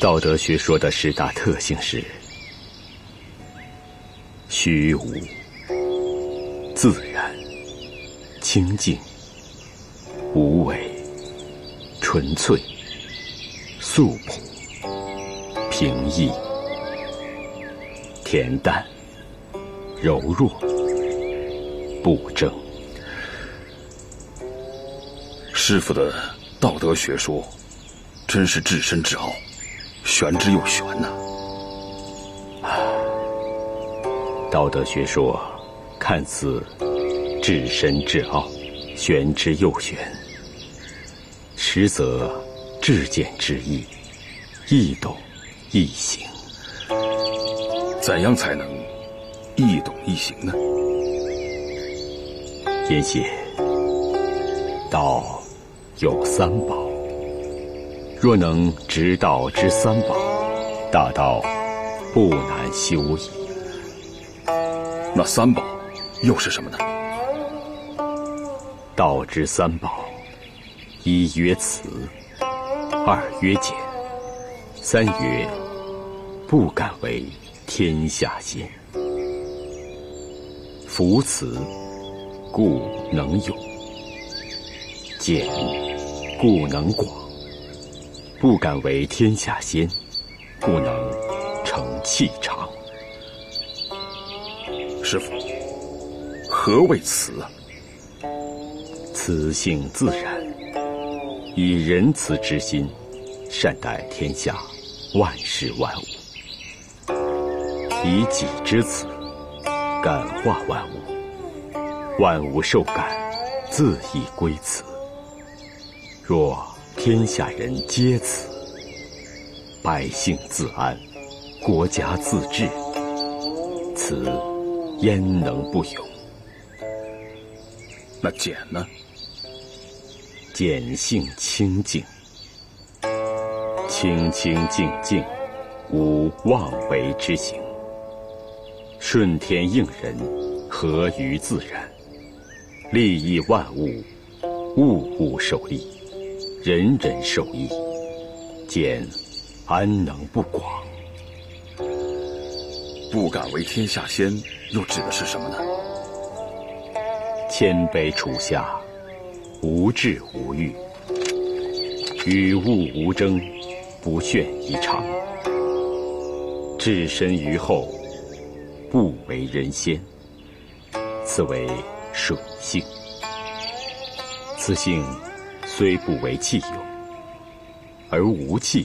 道德学说的十大特性是：虚无、自然、清净、无为、纯粹、素朴、平易、恬淡、柔弱、不争。师傅的道德学说，真是至深至奥。玄之又玄呐！道德学说看似至深至奥、玄之又玄，实则至简至易、易懂易行。怎样才能易懂易行呢？言写道有三宝。若能执道之三宝，大道不难修矣。那三宝又是什么呢？道之三宝：一曰慈，二曰俭，三曰不敢为天下先。夫慈，故能勇；俭，故能广。不敢为天下先，故能成器长。师傅，何谓慈啊？慈性自然，以仁慈之心善待天下万事万物；以己之慈感化万物，万物受感，自亦归慈。若天下人皆此，百姓自安，国家自治，此焉能不有？那俭呢？俭性清净，清清净净，无妄为之行，顺天应人，合于自然，利益万物，物物受利。人人受益，见安能不广？不敢为天下先，又指的是什么呢？谦卑处下，无智无欲，与物无争，不炫宜长，置身于后，不为人先。此为水性。此性。虽不为气有，而无气。